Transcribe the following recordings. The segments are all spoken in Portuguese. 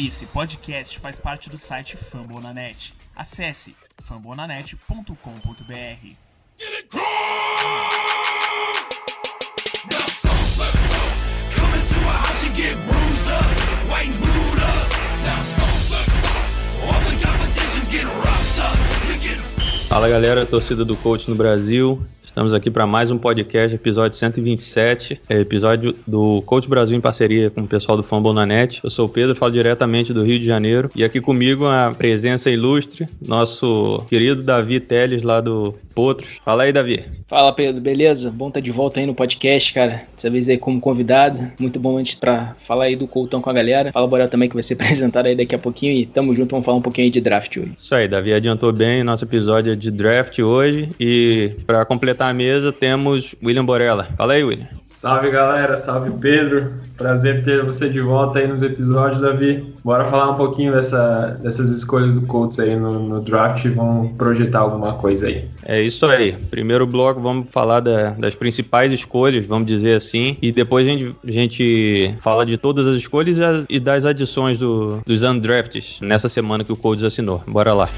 Esse podcast faz parte do site Fambonanet. Acesse fambonanet.com.br. Fala galera, torcida do coach no Brasil. Estamos aqui para mais um podcast, episódio 127, é episódio do Coach Brasil em parceria com o pessoal do Fambonanet. Eu sou o Pedro, falo diretamente do Rio de Janeiro. E aqui comigo a presença ilustre, nosso querido Davi Teles, lá do Potros. Fala aí, Davi. Fala, Pedro, beleza? Bom estar tá de volta aí no podcast, cara. Dessa vez aí como convidado. Muito bom antes para falar aí do Coutão com a galera. Fala, Borel, também que vai ser apresentado aí daqui a pouquinho. E tamo junto, vamos falar um pouquinho aí de draft hoje. Isso aí, Davi adiantou bem. Nosso episódio é de draft hoje. E para completar a mesa, temos William Borella. Fala aí, William. Salve galera, salve Pedro. Prazer ter você de volta aí nos episódios, Davi. Bora falar um pouquinho dessa, dessas escolhas do Colts aí no, no, draft e vamos projetar alguma coisa aí. É isso aí. Primeiro bloco, vamos falar da, das principais escolhas, vamos dizer assim, e depois a gente, a gente fala de todas as escolhas e das adições do, dos undrafts nessa semana que o Colts assinou. Bora lá.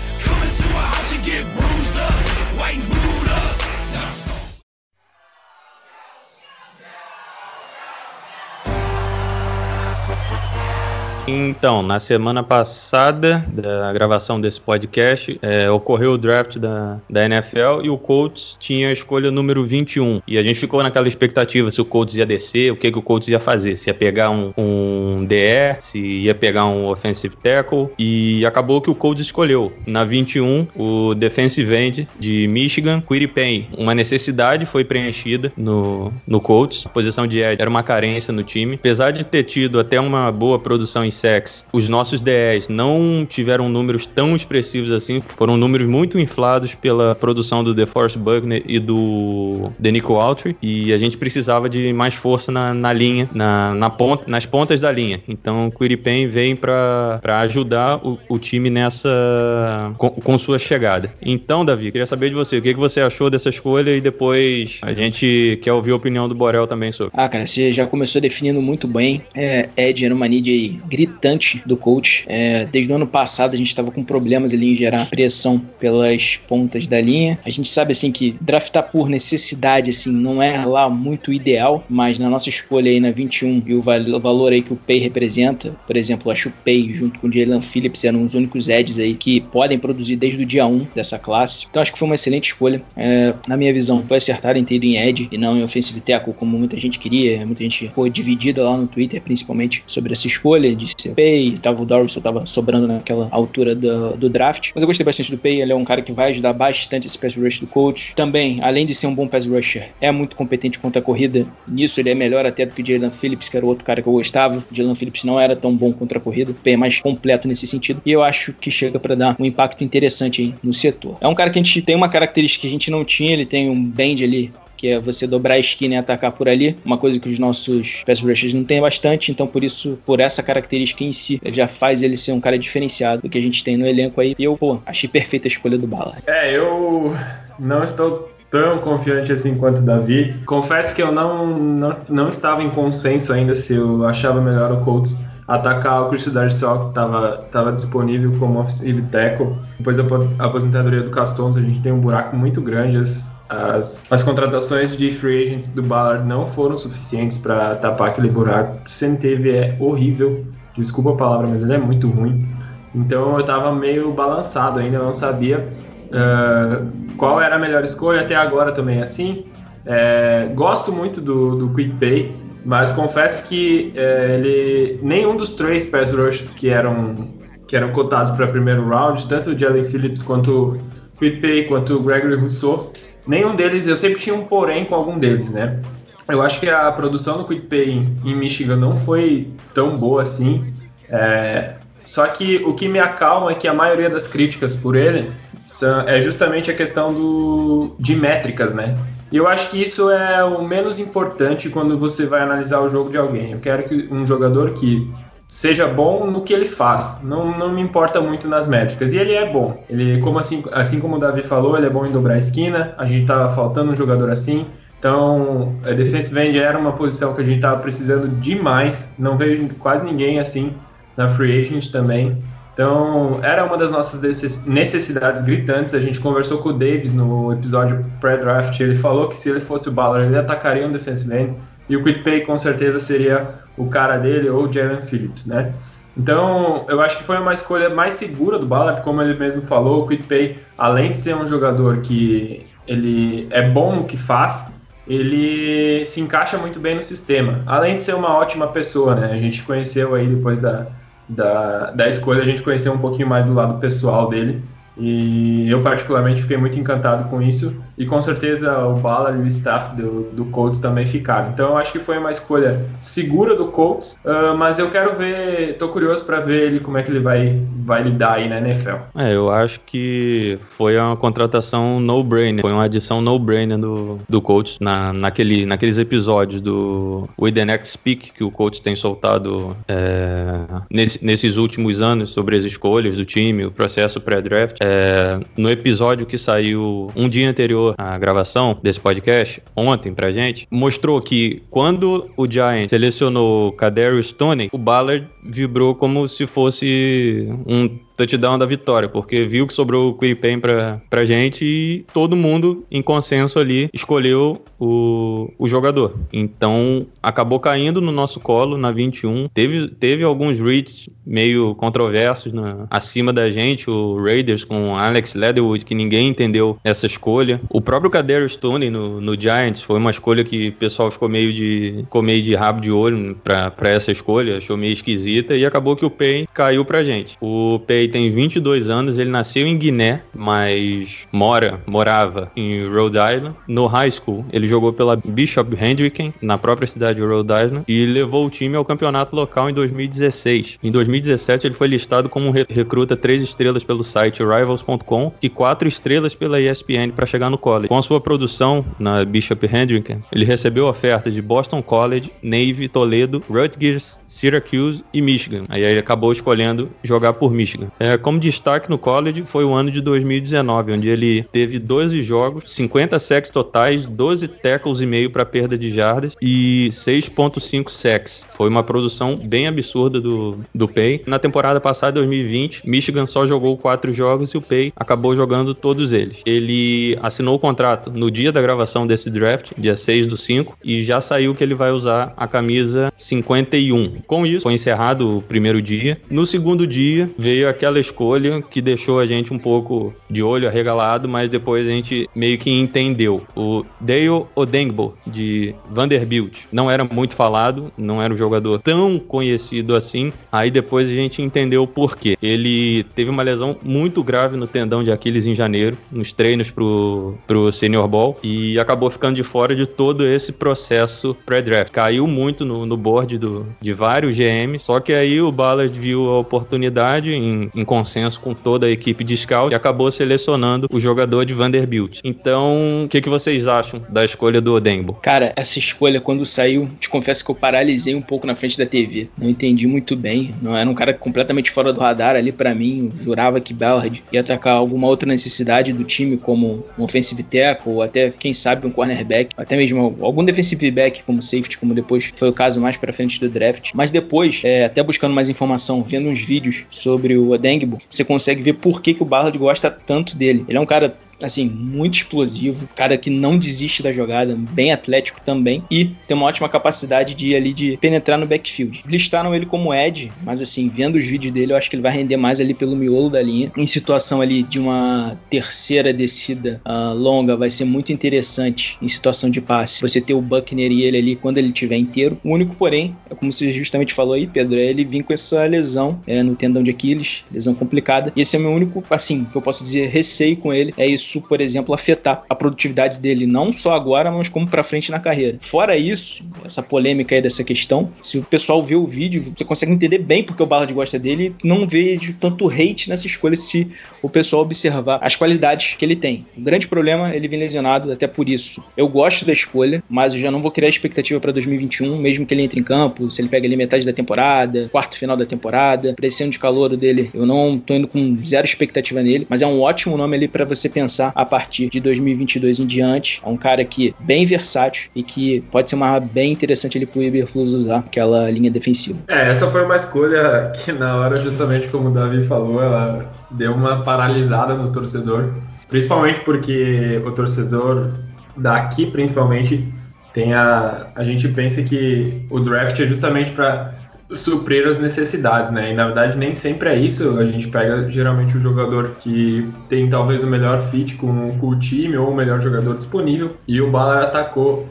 Então, na semana passada da gravação desse podcast, é, ocorreu o draft da, da NFL e o Colts tinha a escolha número 21. E a gente ficou naquela expectativa se o Colts ia descer, o que, que o Colts ia fazer. Se ia pegar um, um DE, se ia pegar um offensive tackle. E acabou que o Colts escolheu. Na 21, o defensive end de Michigan, Quiripay. Uma necessidade foi preenchida no, no Colts. A posição de edge era uma carência no time. Apesar de ter tido até uma boa produção em sacks, os nossos DEs não tiveram números tão expressivos assim, foram números muito inflados pela produção do DeForest Buckner e do Denico Autry, e a gente precisava de mais força na, na linha, na, na ponta, nas pontas da linha. Então o Quiripen vem para ajudar o, o, time nessa com, com, sua chegada. Então, Davi, queria saber de você, o que, que você achou dessa escolha e depois a gente quer ouvir a opinião do Borel também sobre. Ah, cara, você já começou definindo muito bem. É, Ed era uma need gritante do coach. É, desde o ano passado a gente estava com problemas ali em gerar pressão pelas pontas da linha. A gente sabe assim que draftar por necessidade assim não é lá muito ideal, mas na nossa escolha aí na 21 e o valor aí que o Pay representa, por exemplo, acho o Pay junto com o Jalen Phillips eram os únicos edges aí que podem produzir desde o dia 1 dessa classe. Então acho que foi uma excelente escolha. É, na minha visão, foi acertar em ter em edge e não em offensive tackle como muita gente queria. Muita gente foi dividida lá no Twitter, principalmente sobre essa escolha de ser Pay, tava o Dorson tava sobrando naquela altura do, do, draft. Mas eu gostei bastante do Pay, ele é um cara que vai ajudar bastante esse pass rush do coach. Também, além de ser um bom pass rusher, é muito competente contra a corrida. Nisso ele é melhor até do que o Jalen Phillips, que era o outro cara que eu gostava. O Jalen Phillips não era tão bom contra a corrida. O Pay é mais completo nesse sentido. E eu acho que chega para dar um impacto interessante no setor. É um cara que a gente tem uma característica que a gente não tinha, ele tem um bend ali que é você dobrar a esquina e atacar por ali, uma coisa que os nossos pass rushers não têm bastante, então por isso, por essa característica em si, já faz ele ser um cara diferenciado do que a gente tem no elenco aí. E eu, pô, achei perfeita a escolha do Ballard. É, eu não estou tão confiante assim quanto o Davi. Confesso que eu não, não, não estava em consenso ainda se eu achava melhor o Colts atacar o Christian Darsock, que estava tava disponível como offensive tackle. Depois da aposentadoria do Castons, a gente tem um buraco muito grande. As, as, as contratações de free agents do Ballard não foram suficientes para tapar aquele buraco. O que teve é horrível. Desculpa a palavra, mas ele é muito ruim. Então eu estava meio balançado ainda, não sabia uh, qual era a melhor escolha. Até agora também é assim. É, gosto muito do, do Quick Pay, mas confesso que é, ele nenhum dos três pass rushes que eram que eram cotados para primeiro round, tanto o Jalen Phillips quanto o Quick Pay, quanto o Gregory Rousseau, Nenhum deles, eu sempre tinha um porém com algum deles, né? Eu acho que a produção do Quick Pay em Michigan não foi tão boa assim. É, só que o que me acalma é que a maioria das críticas por ele são, é justamente a questão do, de métricas, né? E eu acho que isso é o menos importante quando você vai analisar o jogo de alguém. Eu quero que um jogador que seja bom no que ele faz. Não, não me importa muito nas métricas. E ele é bom. Ele, como assim, assim como o Davi falou, ele é bom em dobrar a esquina. A gente tava faltando um jogador assim. Então, a defensive end era uma posição que a gente tava precisando demais. Não veio quase ninguém assim na Free Agent também. Então, era uma das nossas necessidades gritantes. A gente conversou com o Davis no episódio pré-draft. Ele falou que se ele fosse o Ballard, ele atacaria um defensive end. E o Quick Pay com certeza seria o cara dele ou o Jalen Phillips, né? Então, eu acho que foi uma escolha mais segura do Ballard, como ele mesmo falou. O Quick Pay, além de ser um jogador que ele é bom no que faz, ele se encaixa muito bem no sistema. Além de ser uma ótima pessoa, né? A gente conheceu aí depois da, da, da escolha, a gente conheceu um pouquinho mais do lado pessoal dele. E eu, particularmente, fiquei muito encantado com isso. E com certeza o Ballard e o staff do, do Colts também ficaram. Então eu acho que foi uma escolha segura do Colts, uh, mas eu quero ver, tô curioso para ver ele como é que ele vai, vai lidar aí na NFL. É, eu acho que foi uma contratação no-brainer, foi uma adição no-brainer do, do Colts na, naquele, naqueles episódios do We The Next Speak que o Colts tem soltado é, nesse, nesses últimos anos sobre as escolhas do time, o processo pré-draft. É, no episódio que saiu um dia anterior à gravação desse podcast, ontem pra gente, mostrou que quando o Giants selecionou Kadarius Stoney, o Ballard vibrou como se fosse um touchdown da vitória, porque viu que sobrou o Quipen pra, pra gente e todo mundo, em consenso ali, escolheu o, o jogador. Então, acabou caindo no nosso colo na 21. Teve, teve alguns reads meio controversos na, acima da gente, o Raiders com Alex Leatherwood, que ninguém entendeu essa escolha. O próprio Kadarius Stoney no, no Giants foi uma escolha que o pessoal ficou meio de, ficou meio de rabo de olho pra, pra essa escolha, achou meio esquisita e acabou que o Pay caiu pra gente. O Pay tem 22 anos, ele nasceu em Guiné, mas mora, morava em Rhode Island. No high school, ele jogou pela Bishop Hendricken, na própria cidade de Rhode Island, e levou o time ao campeonato local em 2016. Em 2017, ele foi listado como recruta 3 estrelas pelo site Rivals.com e 4 estrelas pela ESPN para chegar no college. Com a sua produção na Bishop Hendricken, ele recebeu ofertas de Boston College, Navy, Toledo, Rutgers, Syracuse e Michigan. Aí ele acabou escolhendo jogar por Michigan. É, como destaque no college foi o ano de 2019, onde ele teve 12 jogos, 50 sacks totais, 12 tackles e meio para perda de jardas e 6.5 sacks. Foi uma produção bem absurda do, do Pay. Na temporada passada, 2020, Michigan só jogou 4 jogos e o Pay acabou jogando todos eles. Ele assinou o contrato no dia da gravação desse draft, dia 6 do 5, e já saiu que ele vai usar a camisa 51. Com isso, foi encerrado o primeiro dia. No segundo dia, veio aquela aquela escolha que deixou a gente um pouco de olho arregalado, mas depois a gente meio que entendeu. O Dale Odengbo, de Vanderbilt, não era muito falado, não era um jogador tão conhecido assim. Aí depois a gente entendeu o porquê. Ele teve uma lesão muito grave no tendão de Aquiles em janeiro, nos treinos pro, pro Senior Ball, e acabou ficando de fora de todo esse processo pré-draft. Caiu muito no, no board do, de vários GMs, só que aí o Ballard viu a oportunidade em, em consenso com toda a equipe de scout e acabou selecionando o jogador de Vanderbilt. Então, o que, que vocês acham da escolha do Odembo? Cara, essa escolha, quando saiu, te confesso que eu paralisei um pouco na frente da TV. Não entendi muito bem. Não era um cara completamente fora do radar ali para mim. Eu jurava que Ballard ia atacar alguma outra necessidade do time, como um offensive tackle, ou até, quem sabe, um cornerback, até mesmo algum defensive back como safety, como depois foi o caso mais para frente do draft. Mas depois, é, até buscando mais informação, vendo uns vídeos sobre o Odembo, você consegue ver por que, que o Ballard gosta tanto dele. Ele é um cara assim, muito explosivo, cara que não desiste da jogada, bem atlético também e tem uma ótima capacidade de ali de penetrar no backfield. Listaram ele como Ed, mas assim, vendo os vídeos dele, eu acho que ele vai render mais ali pelo miolo da linha. Em situação ali de uma terceira descida uh, longa, vai ser muito interessante em situação de passe. Você ter o Buckner e ele ali quando ele estiver inteiro. O único, porém, é como você justamente falou aí, Pedro, é ele vir com essa lesão é, no tendão de Aquiles, lesão complicada. E esse é o meu único, assim, que eu posso dizer, receio com ele. É isso isso, por exemplo, afetar a produtividade dele não só agora, mas como para frente na carreira. Fora isso, essa polêmica aí dessa questão, se o pessoal vê o vídeo, você consegue entender bem porque o Ballard gosta dele e não vejo tanto hate nessa escolha se o pessoal observar as qualidades que ele tem. O grande problema, ele vem lesionado, até por isso. Eu gosto da escolha, mas eu já não vou criar expectativa para 2021, mesmo que ele entre em campo, se ele pega ali metade da temporada, quarto final da temporada, pressão de calor dele, eu não tô indo com zero expectativa nele, mas é um ótimo nome ali para você pensar começar a partir de 2022 em diante. É um cara que bem versátil e que pode ser uma arma bem interessante ali pro Iberflus usar aquela linha defensiva. É, essa foi uma escolha que na hora, justamente como o Davi falou, ela deu uma paralisada no torcedor. Principalmente porque o torcedor daqui, principalmente, tem a. A gente pensa que o draft é justamente para suprir as necessidades, né? E na verdade nem sempre é isso. A gente pega geralmente o jogador que tem talvez o melhor fit com, com o time ou o melhor jogador disponível. E o Ballard atacou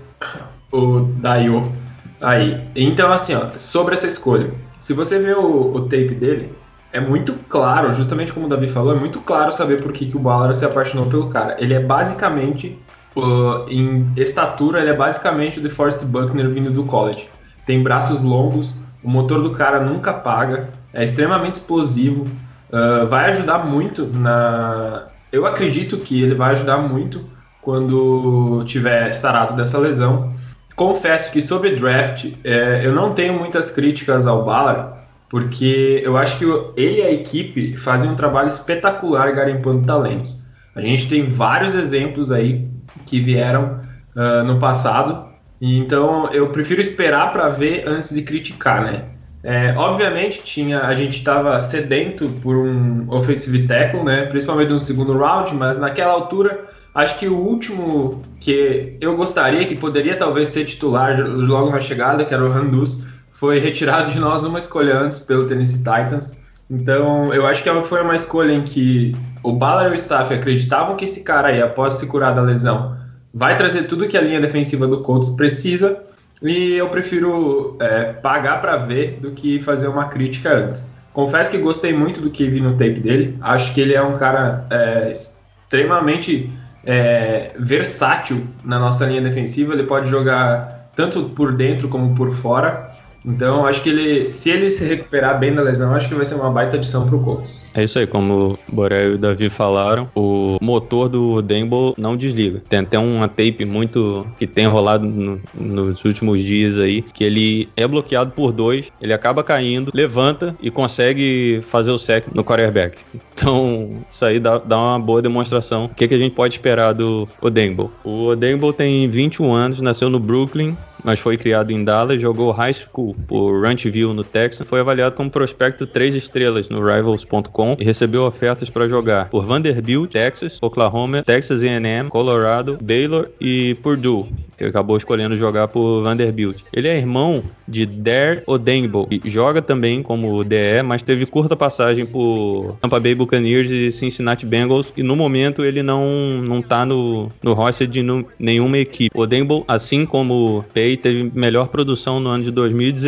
o Daio aí. Então, assim, ó, sobre essa escolha. Se você vê o, o tape dele, é muito claro, justamente como o Davi falou, é muito claro saber por que, que o Ballard se apaixonou pelo cara. Ele é basicamente, uh, em estatura, ele é basicamente o DeForest Buckner vindo do college. Tem braços longos, o motor do cara nunca paga, é extremamente explosivo, uh, vai ajudar muito na. Eu acredito que ele vai ajudar muito quando tiver sarado dessa lesão. Confesso que sobre draft, é, eu não tenho muitas críticas ao Ballard, porque eu acho que ele e a equipe fazem um trabalho espetacular garimpando talentos. A gente tem vários exemplos aí que vieram uh, no passado, então eu prefiro esperar para ver antes de criticar, né? É, obviamente tinha a gente estava sedento por um offensive tackle, né? Principalmente no segundo round, mas naquela altura acho que o último que eu gostaria que poderia talvez ser titular logo na chegada, que era o Randus, foi retirado de nós uma escolha antes pelo Tennessee Titans. Então, eu acho que foi uma escolha em que o Ballard e o staff acreditavam que esse cara aí, após se curar da lesão, vai trazer tudo que a linha defensiva do Colts precisa. E eu prefiro é, pagar para ver do que fazer uma crítica antes. Confesso que gostei muito do que vi no tape dele. Acho que ele é um cara é, extremamente é, versátil na nossa linha defensiva. Ele pode jogar tanto por dentro como por fora. Então, acho que ele, se ele se recuperar bem da lesão, acho que vai ser uma baita adição pro Colts. É isso aí, como o Borel e o Davi falaram, o motor do Dembo não desliga. Tem até uma tape muito que tem rolado no, nos últimos dias aí, que ele é bloqueado por dois, ele acaba caindo, levanta e consegue fazer o sec no quarterback. Então, isso aí dá, dá uma boa demonstração. O que, que a gente pode esperar do Odembo? O Odembo tem 21 anos, nasceu no Brooklyn, mas foi criado em Dallas, jogou high school por Ranchville no Texas, foi avaliado como prospecto 3 estrelas no Rivals.com e recebeu ofertas para jogar por Vanderbilt, Texas, Oklahoma, Texas A&M, Colorado, Baylor e Purdue. Ele acabou escolhendo jogar por Vanderbilt. Ele é irmão de Dare Odenbo e joga também como DE, mas teve curta passagem por Tampa Bay Buccaneers e Cincinnati Bengals e no momento ele não não tá no, no roster de nenhuma equipe. Odenbo, assim como Pay teve melhor produção no ano de 2019,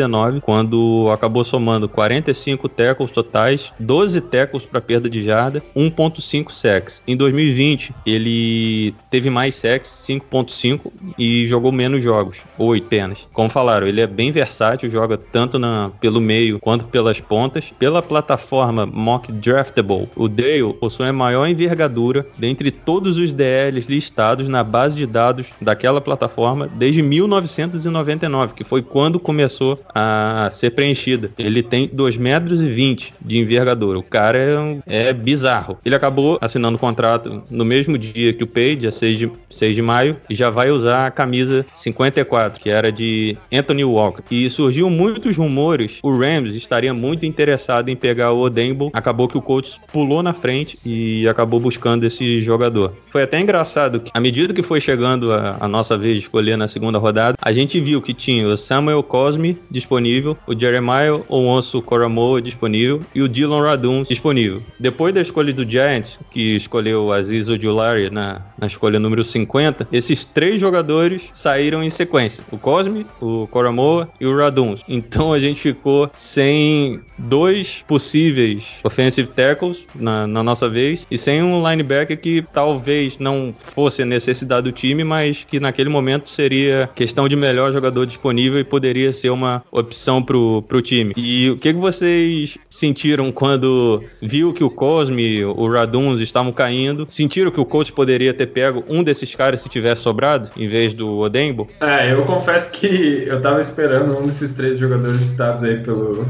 quando acabou somando 45 tackles totais, 12 tackles para perda de jarda, 1.5 sacks. Em 2020, ele teve mais sacks, 5.5 e jogou menos jogos, 8 apenas. Como falaram, ele é bem versátil, joga tanto na, pelo meio quanto pelas pontas. Pela plataforma Mock Draftable, o Dale possui a maior envergadura dentre todos os DLs listados na base de dados daquela plataforma desde 1900 1999, que foi quando começou a ser preenchida. Ele tem 2,20 metros e 20 de envergadura. O cara é, é bizarro. Ele acabou assinando o contrato no mesmo dia que o Page, dia 6 de, 6 de maio, e já vai usar a camisa 54, que era de Anthony Walker. E surgiu muitos rumores, o Rams estaria muito interessado em pegar o Odembo. Acabou que o coach pulou na frente e acabou buscando esse jogador. Foi até engraçado que, à medida que foi chegando a, a nossa vez de escolher na segunda rodada, a gente viu que tinha o Samuel Cosme disponível, o Jeremiah Onwonsu Koromoa disponível e o Dylan Radun disponível. Depois da escolha do Giants, que escolheu o Aziz Ojulari na, na escolha número 50, esses três jogadores saíram em sequência: o Cosme, o Koromoa e o Radun. Então a gente ficou sem dois possíveis offensive tackles na, na nossa vez e sem um linebacker que talvez não fosse a necessidade do time, mas que naquele momento seria questão de melhor jogador disponível e poderia ser uma opção pro, pro time. E o que, que vocês sentiram quando viu que o Cosme, o Raduns estavam caindo? Sentiram que o coach poderia ter pego um desses caras se tivesse sobrado, em vez do Odembo? É, eu confesso que eu tava esperando um desses três jogadores citados aí pelo,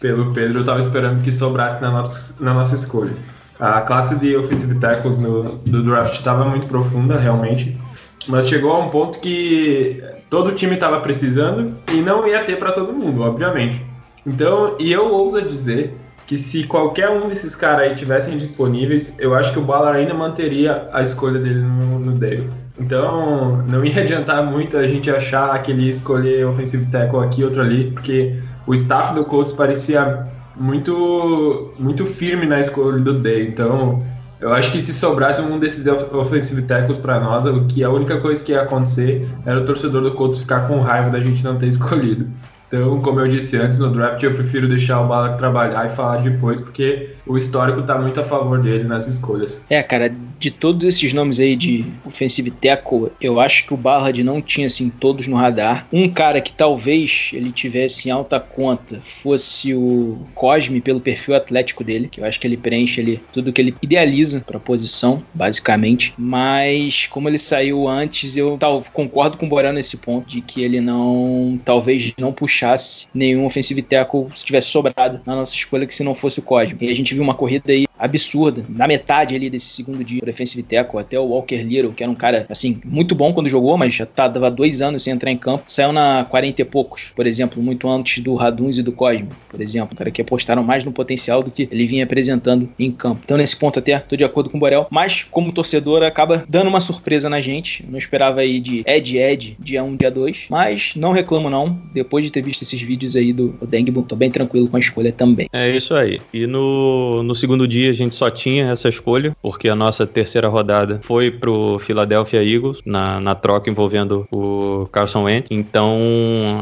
pelo Pedro, eu tava esperando que sobrasse na nossa, na nossa escolha. A classe de offensive tackles no, do draft estava muito profunda, realmente. Mas chegou a um ponto que todo time estava precisando e não ia ter para todo mundo, obviamente. Então, e eu ouso dizer que se qualquer um desses caras aí tivessem disponíveis, eu acho que o Ballard ainda manteria a escolha dele no, no Dale. Então, não ia adiantar muito a gente achar que ele ia escolher offensive tackle aqui, outro ali, porque o staff do Colts parecia muito, muito firme na escolha do Day. Então, eu acho que se sobrasse um desses offensive tackles para nós, o que a única coisa que ia acontecer era o torcedor do Colts ficar com raiva da gente não ter escolhido. Então, como eu disse antes, no draft eu prefiro deixar o Bala trabalhar e falar depois, porque o histórico tá muito a favor dele nas escolhas. É, cara, de todos esses nomes aí de offensive tackle, eu acho que o Ballard não tinha assim todos no radar. Um cara que talvez ele tivesse em alta conta fosse o Cosme pelo perfil atlético dele, que eu acho que ele preenche ali tudo que ele idealiza para posição, basicamente. Mas como ele saiu antes, eu tal, concordo com o Borel nesse ponto de que ele não talvez não puxasse nenhum offensive tackle se tivesse sobrado na nossa escolha que se não fosse o Cosme. E a gente viu uma corrida aí absurda na metade ali desse segundo dia defensive tackle, até o Walker Little, que era um cara, assim, muito bom quando jogou, mas já tava dois anos sem entrar em campo, saiu na 40 e poucos, por exemplo, muito antes do Raduns e do Cosme, por exemplo, um cara que apostaram mais no potencial do que ele vinha apresentando em campo. Então, nesse ponto até, tô de acordo com o Borel, mas como torcedor, acaba dando uma surpresa na gente, não esperava aí de Ed Ed, dia 1, dia 2, mas não reclamo não, depois de ter visto esses vídeos aí do Dengbo, tô bem tranquilo com a escolha também. É isso aí. E no, no segundo dia a gente só tinha essa escolha, porque a nossa terceira rodada foi pro Philadelphia Eagles, na, na troca envolvendo o Carson Wentz. Então,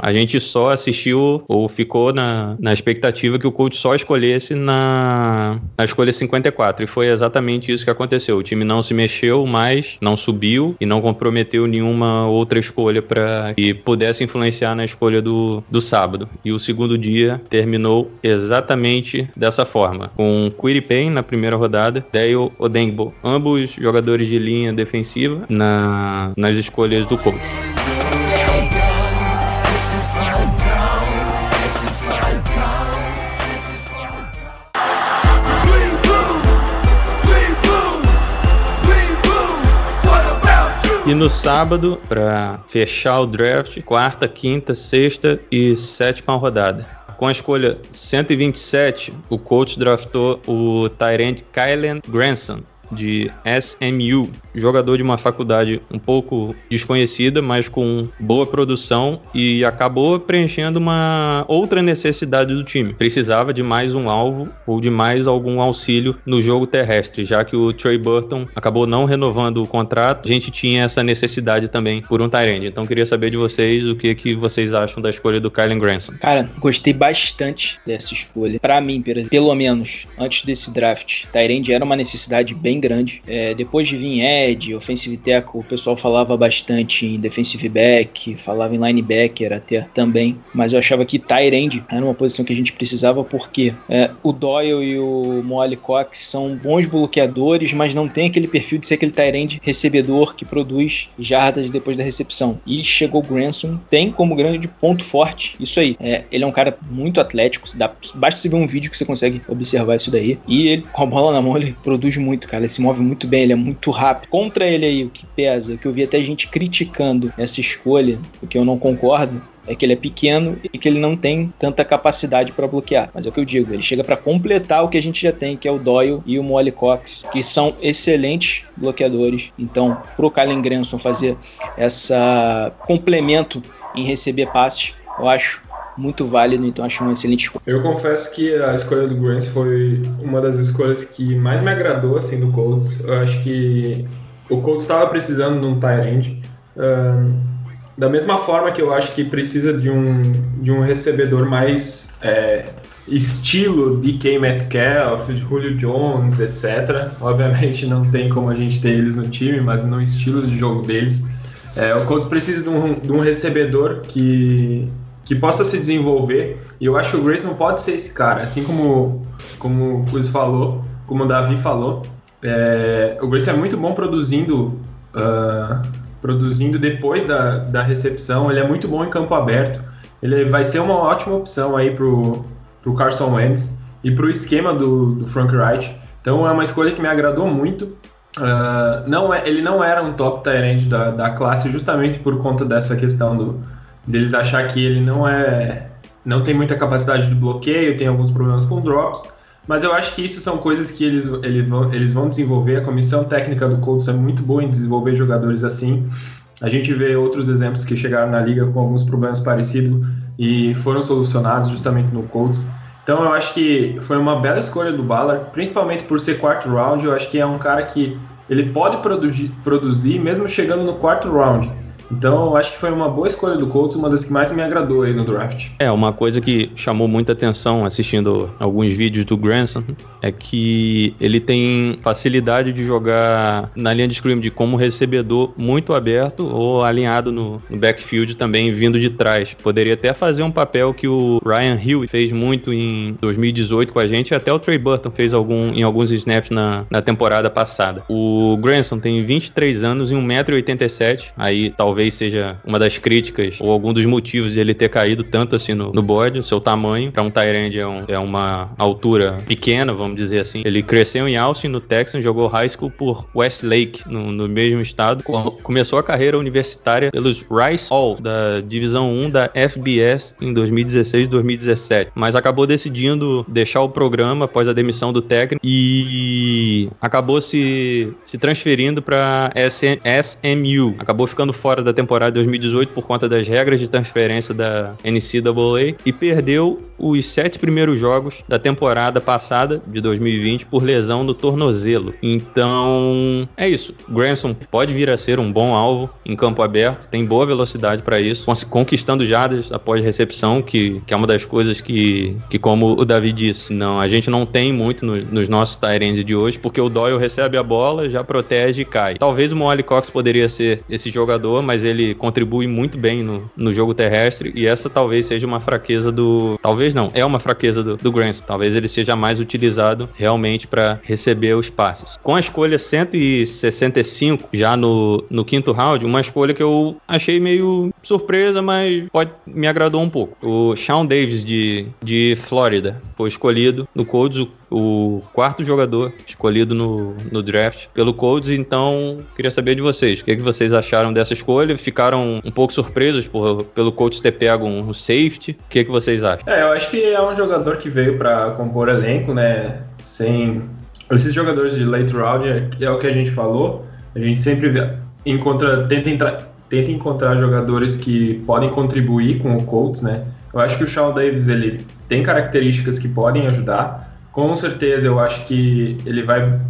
a gente só assistiu ou ficou na, na expectativa que o coach só escolhesse na, na escolha 54. E foi exatamente isso que aconteceu. O time não se mexeu mais, não subiu e não comprometeu nenhuma outra escolha para que pudesse influenciar na escolha do, do sábado. E o segundo dia terminou exatamente dessa forma, com Quiri Payne na primeira rodada, Dale Odengbo, ambos jogadores de linha defensiva na, nas escolhas do coach. E no sábado, para fechar o draft, quarta, quinta, sexta e sétima rodada. Com a escolha 127, o coach draftou o Tyrant Kylan Granson, de SMU, jogador de uma faculdade um pouco desconhecida, mas com boa produção e acabou preenchendo uma outra necessidade do time. Precisava de mais um alvo ou de mais algum auxílio no jogo terrestre, já que o Trey Burton acabou não renovando o contrato. A gente tinha essa necessidade também por um Tyrande. Então queria saber de vocês o que que vocês acham da escolha do Kylen Granson. Cara, gostei bastante dessa escolha. Para mim, pelo menos antes desse draft, Tyrande era uma necessidade bem bem grande. É, depois de vir Ed, Offensive Tackle, o pessoal falava bastante em Defensive Back, falava em Linebacker até também, mas eu achava que Tight End era uma posição que a gente precisava porque é, o Doyle e o Molly Cox são bons bloqueadores, mas não tem aquele perfil de ser aquele Tight End recebedor que produz jardas depois da recepção. E chegou o Granson, tem como grande ponto forte isso aí. É, ele é um cara muito atlético, dá, basta você ver um vídeo que você consegue observar isso daí. E ele, com a bola na mão, ele produz muito, cara ele se move muito bem, ele é muito rápido. Contra ele aí, o que pesa, que eu vi até gente criticando essa escolha, porque eu não concordo, é que ele é pequeno e que ele não tem tanta capacidade para bloquear. Mas é o que eu digo, ele chega para completar o que a gente já tem, que é o Doyle e o Molly Cox, que são excelentes bloqueadores. Então, pro Kylen Granson fazer essa complemento em receber passes, eu acho muito válido, então acho uma excelente escolha. Eu confesso que a escolha do Grant foi uma das escolhas que mais me agradou assim do Colts. Eu acho que o Colts estava precisando de um tight end. da mesma forma que eu acho que precisa de um, de um recebedor mais é, estilo DK Metcalf, Julio Jones, etc. Obviamente não tem como a gente ter eles no time, mas no estilo de jogo deles. É, o Colts precisa de um, de um recebedor que que possa se desenvolver. E eu acho que o Grayson pode ser esse cara, assim como, como o Cruz falou, como o Davi falou. É, o Grayson é muito bom produzindo, uh, produzindo depois da, da recepção, ele é muito bom em campo aberto. Ele vai ser uma ótima opção aí pro, pro Carson Wentz e pro esquema do, do Frank Wright. Então é uma escolha que me agradou muito. Uh, não é, ele não era um top tight da, da classe justamente por conta dessa questão do, deles achar que ele não é não tem muita capacidade de bloqueio, tem alguns problemas com drops, mas eu acho que isso são coisas que eles, eles, vão, eles vão desenvolver. A comissão técnica do Colts é muito boa em desenvolver jogadores assim. A gente vê outros exemplos que chegaram na liga com alguns problemas parecidos e foram solucionados justamente no Colts. Então eu acho que foi uma bela escolha do Ballard, principalmente por ser quarto round. Eu acho que é um cara que ele pode produzir, produzir mesmo chegando no quarto round. Então, eu acho que foi uma boa escolha do Colts, uma das que mais me agradou aí no draft. É, uma coisa que chamou muita atenção assistindo alguns vídeos do Granson é que ele tem facilidade de jogar na linha de scrimmage como recebedor muito aberto ou alinhado no, no backfield também vindo de trás. Poderia até fazer um papel que o Ryan Hill fez muito em 2018 com a gente, até o Trey Burton fez algum, em alguns snaps na, na temporada passada. O Granson tem 23 anos e 1,87m, aí talvez talvez seja uma das críticas ou algum dos motivos de ele ter caído tanto assim no, no board, o seu tamanho. Para um Tyrande é, um, é uma altura pequena, vamos dizer assim. Ele cresceu em Austin, no Texas, jogou high school por Westlake, no, no mesmo estado. Começou a carreira universitária pelos Rice Hall, da Divisão 1 da FBS, em 2016 2017. Mas acabou decidindo deixar o programa após a demissão do técnico e acabou se, se transferindo para SMU. Acabou ficando fora da temporada 2018 por conta das regras de transferência da NCAA e perdeu os sete primeiros jogos da temporada passada de 2020 por lesão no tornozelo. Então, é isso. Granson pode vir a ser um bom alvo em campo aberto, tem boa velocidade para isso, conquistando jardas após recepção, que, que é uma das coisas que, que, como o Davi disse, não, a gente não tem muito no, nos nossos Tyrants de hoje, porque o Doyle recebe a bola, já protege e cai. Talvez o Molly Cox poderia ser esse jogador, mas ele contribui muito bem no, no jogo terrestre e essa talvez seja uma fraqueza do. Talvez não, é uma fraqueza do, do Granson. Talvez ele seja mais utilizado realmente para receber os passes. Com a escolha 165, já no, no quinto round, uma escolha que eu achei meio surpresa, mas pode, me agradou um pouco. O Sean Davis de, de Flórida foi escolhido no Colts o quarto jogador escolhido no, no draft pelo Colts, então queria saber de vocês, o que, é que vocês acharam dessa escolha? Ficaram um pouco surpresos por, pelo Colts ter pego um, safety? O que, é que vocês acham? É, eu acho que é um jogador que veio para compor elenco, né? Sem esses jogadores de late round é, é o que a gente falou. A gente sempre encontra, tenta entrar tenta encontrar jogadores que podem contribuir com o Colts, né? Eu acho que o Shawn Davis ele tem características que podem ajudar, com certeza eu acho que ele vai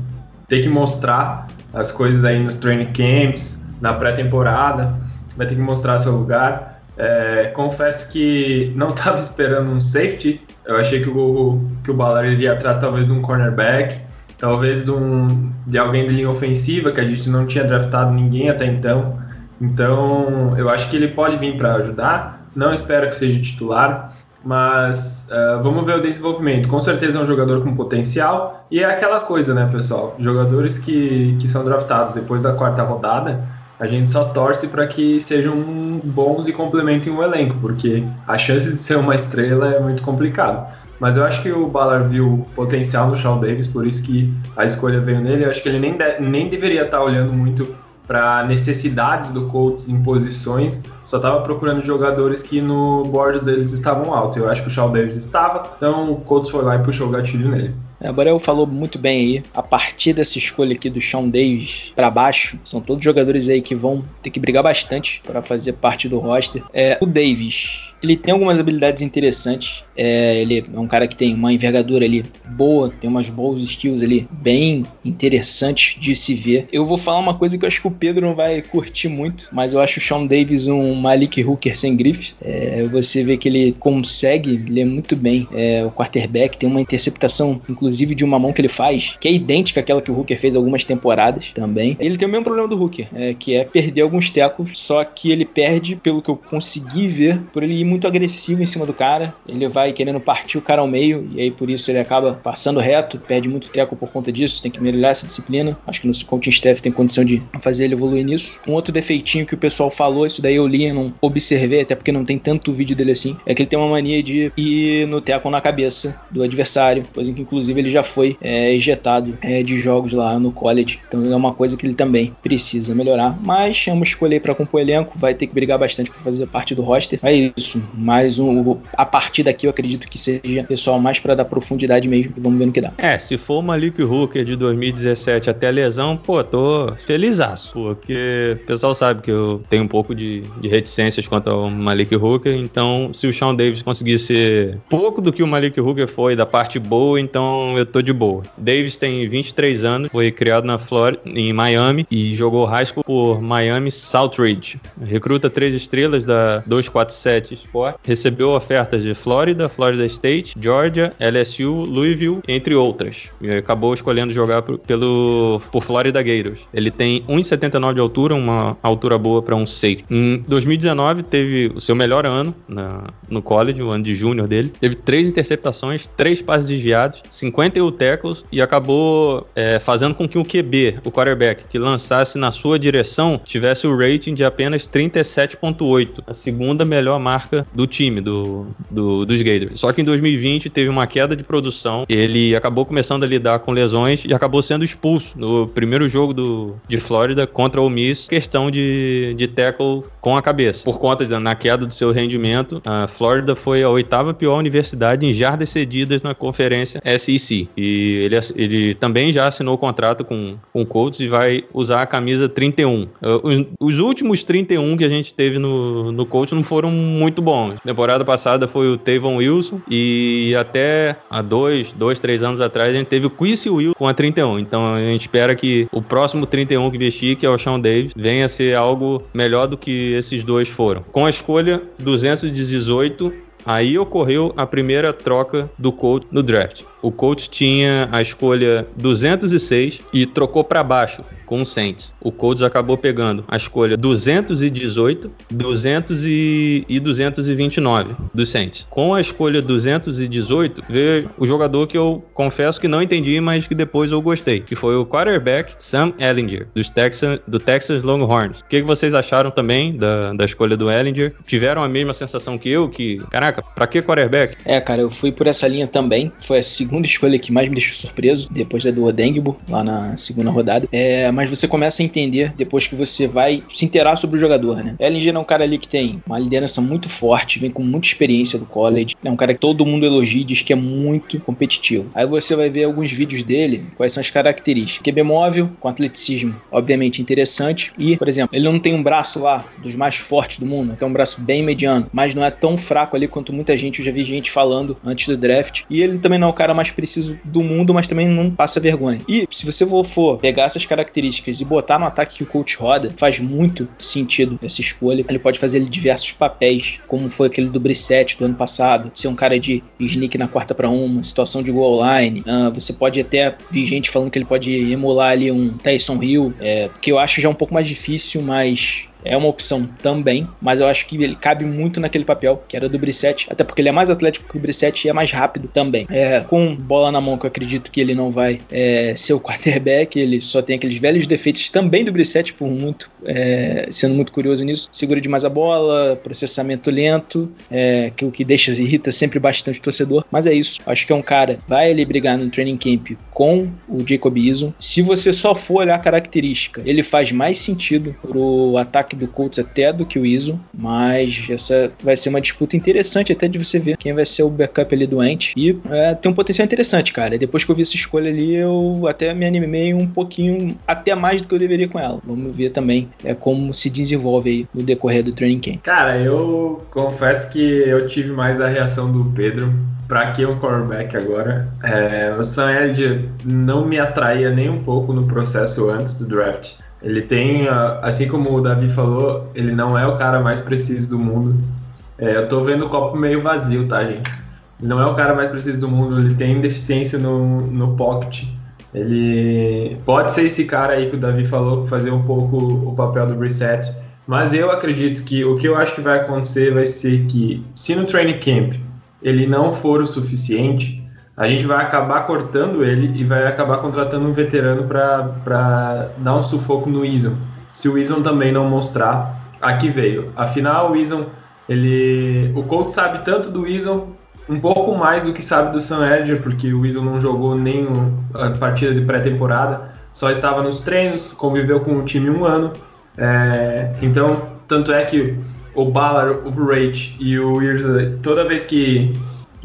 ter que mostrar as coisas aí nos training camps, na pré-temporada, vai ter que mostrar seu lugar. É, confesso que não estava esperando um safety, eu achei que o, que o Ballard iria atrás talvez de um cornerback, talvez de, um, de alguém de linha ofensiva, que a gente não tinha draftado ninguém até então. Então eu acho que ele pode vir para ajudar, não espero que seja titular, mas uh, vamos ver o desenvolvimento. Com certeza é um jogador com potencial. E é aquela coisa, né, pessoal? Jogadores que, que são draftados depois da quarta rodada, a gente só torce para que sejam bons e complementem o elenco, porque a chance de ser uma estrela é muito complicado. Mas eu acho que o Ballard viu potencial no Shawn Davis, por isso que a escolha veio nele. Eu acho que ele nem, de, nem deveria estar olhando muito para necessidades do Colts em posições, só estava procurando jogadores que no board deles estavam alto. Eu acho que o Shaw Davis estava, então o Colts foi lá e puxou o gatilho nele. É, Borel falou muito bem aí. A partir dessa escolha aqui do Sean Davis para baixo, são todos jogadores aí que vão ter que brigar bastante para fazer parte do roster. É, o Davis, ele tem algumas habilidades interessantes. É, ele é um cara que tem uma envergadura ali boa, tem umas boas skills ali bem interessantes de se ver. Eu vou falar uma coisa que eu acho que o Pedro não vai curtir muito, mas eu acho o Sean Davis um Malik Hooker sem grife. É, você vê que ele consegue ler muito bem é, o quarterback, tem uma interceptação, inclusive de uma mão que ele faz, que é idêntica àquela que o Hooker fez algumas temporadas também. Ele tem o mesmo problema do Hooker, é, que é perder alguns tecos, só que ele perde, pelo que eu consegui ver, por ele ir muito agressivo em cima do cara. Ele vai querendo partir o cara ao meio, e aí por isso ele acaba passando reto, perde muito teco por conta disso, tem que melhorar essa disciplina. Acho que no coaching staff tem condição de fazer ele evoluir nisso. Um outro defeitinho que o pessoal falou, isso daí eu li e não observei, até porque não tem tanto vídeo dele assim, é que ele tem uma mania de ir no teco na cabeça do adversário, coisa que inclusive ele já foi é, ejetado é, de jogos lá no college. Então é uma coisa que ele também precisa melhorar. Mas vamos escolher para compor elenco, vai ter que brigar bastante para fazer parte do roster. É isso. Mais um. A partir daqui eu acredito que seja pessoal mais para dar profundidade mesmo. Vamos ver no que dá. É, se for o Malik Hooker de 2017 até a lesão, pô, tô felizaço. Porque o pessoal sabe que eu tenho um pouco de, de reticências quanto ao Malik Hooker. Então, se o Sean Davis conseguir ser pouco do que o Malik Hooker foi da parte boa, então eu tô de boa. Davis tem 23 anos, foi criado na Flórida, em Miami, e jogou high school por Miami Southridge. Recruta três estrelas da 247 Sport. Recebeu ofertas de Flórida, Florida State, Georgia, LSU, Louisville, entre outras. E acabou escolhendo jogar por, pelo, por Florida Gators. Ele tem 1,79 de altura, uma altura boa para um safety. Em 2019 teve o seu melhor ano na, no college, o ano de júnior dele. Teve três interceptações, três passes desviados, 51 tackles e acabou é, fazendo com que o QB, o quarterback, que lançasse na sua direção, tivesse o rating de apenas 37.8, a segunda melhor marca do time, do, do, dos Gators. Só que em 2020 teve uma queda de produção, ele acabou começando a lidar com lesões e acabou sendo expulso no primeiro jogo do, de Flórida contra o Miss, questão de, de tackle com a cabeça. Por conta da na queda do seu rendimento, a Flórida foi a oitava pior universidade em jardas cedidas na conferência SEC. E ele, ele também já assinou o contrato com, com o Colts e vai usar a camisa 31. Os, os últimos 31 que a gente teve no, no Colts não foram muito bons. Temporada passada foi o Tavon Wilson e até há dois, dois, três anos atrás a gente teve o Quincy Wilson com a 31. Então a gente espera que o próximo 31 que vestir, que é o Sean Davis, venha a ser algo melhor do que esses dois foram. Com a escolha 218, aí ocorreu a primeira troca do Colts no draft. O Colts tinha a escolha 206 e trocou para baixo com o Saints. O Colts acabou pegando a escolha 218, 200 e, e 229 dos Saints. Com a escolha 218 veio o jogador que eu confesso que não entendi, mas que depois eu gostei, que foi o quarterback Sam Ellinger dos Texas, do Texas Longhorns. O que, que vocês acharam também da, da escolha do Ellinger? Tiveram a mesma sensação que eu, que caraca, para que quarterback? É, cara, eu fui por essa linha também. Foi a segunda escolha que mais me deixou surpreso depois da do Odengbo lá na segunda rodada. É, mas você começa a entender depois que você vai se inteirar sobre o jogador, né? Ellinger é um cara ali que tem uma liderança muito forte, vem com muita experiência do college, é um cara que todo mundo elogia e diz que é muito competitivo. Aí você vai ver alguns vídeos dele, quais são as características. QB móvel, com atleticismo, obviamente interessante, e, por exemplo, ele não tem um braço lá dos mais fortes do mundo, tem um braço bem mediano, mas não é tão fraco ali quanto muita gente, eu já vi gente falando antes do draft, e ele também não é o cara mais preciso do mundo, mas também não passa vergonha. E se você for pegar essas características e botar no ataque que o coach roda, faz muito sentido essa escolha. Ele pode fazer diversos papéis, como foi aquele do Brissette do ano passado, ser um cara de sneak na quarta para uma, situação de goal line. Uh, você pode até ver gente falando que ele pode emular ali um Tyson Hill, é, que eu acho já um pouco mais difícil, mas é uma opção também, mas eu acho que ele cabe muito naquele papel que era do Brissette, até porque ele é mais atlético que o Brissette e é mais rápido também. É, com bola na mão, que eu acredito que ele não vai é, ser o quarterback, ele só tem aqueles velhos defeitos também do Brissette, por muito, é, sendo muito curioso nisso. Segura demais a bola, processamento lento, é, que o que deixa irrita sempre bastante o torcedor, mas é isso. Acho que é um cara, vai ali brigar no training camp com o Jacob Eason. Se você só for olhar a característica, ele faz mais sentido pro ataque do Colts até do que o ISO, mas essa vai ser uma disputa interessante até de você ver quem vai ser o backup ali doente. E é, tem um potencial interessante, cara. Depois que eu vi essa escolha ali, eu até me animei um pouquinho, até mais do que eu deveria com ela. Vamos ver também é, como se desenvolve aí no decorrer do training camp. Cara, eu confesso que eu tive mais a reação do Pedro para que um quarterback agora? É, o Sam Elliott não me atraía nem um pouco no processo antes do draft. Ele tem, assim como o Davi falou, ele não é o cara mais preciso do mundo. É, eu tô vendo o copo meio vazio, tá, gente? Ele não é o cara mais preciso do mundo, ele tem deficiência no, no pocket. Ele pode ser esse cara aí que o Davi falou, fazer um pouco o papel do reset, Mas eu acredito que o que eu acho que vai acontecer vai ser que, se no training camp ele não for o suficiente, a gente vai acabar cortando ele e vai acabar contratando um veterano para dar um sufoco no Eason. Se o Eason também não mostrar a que veio. Afinal, o Eason, ele, o coach sabe tanto do Eason, um pouco mais do que sabe do Sam Edger, porque o Eason não jogou nem a partida de pré-temporada, só estava nos treinos, conviveu com o time um ano. É, então, tanto é que o Ballard, o Rage e o Earsley, toda vez que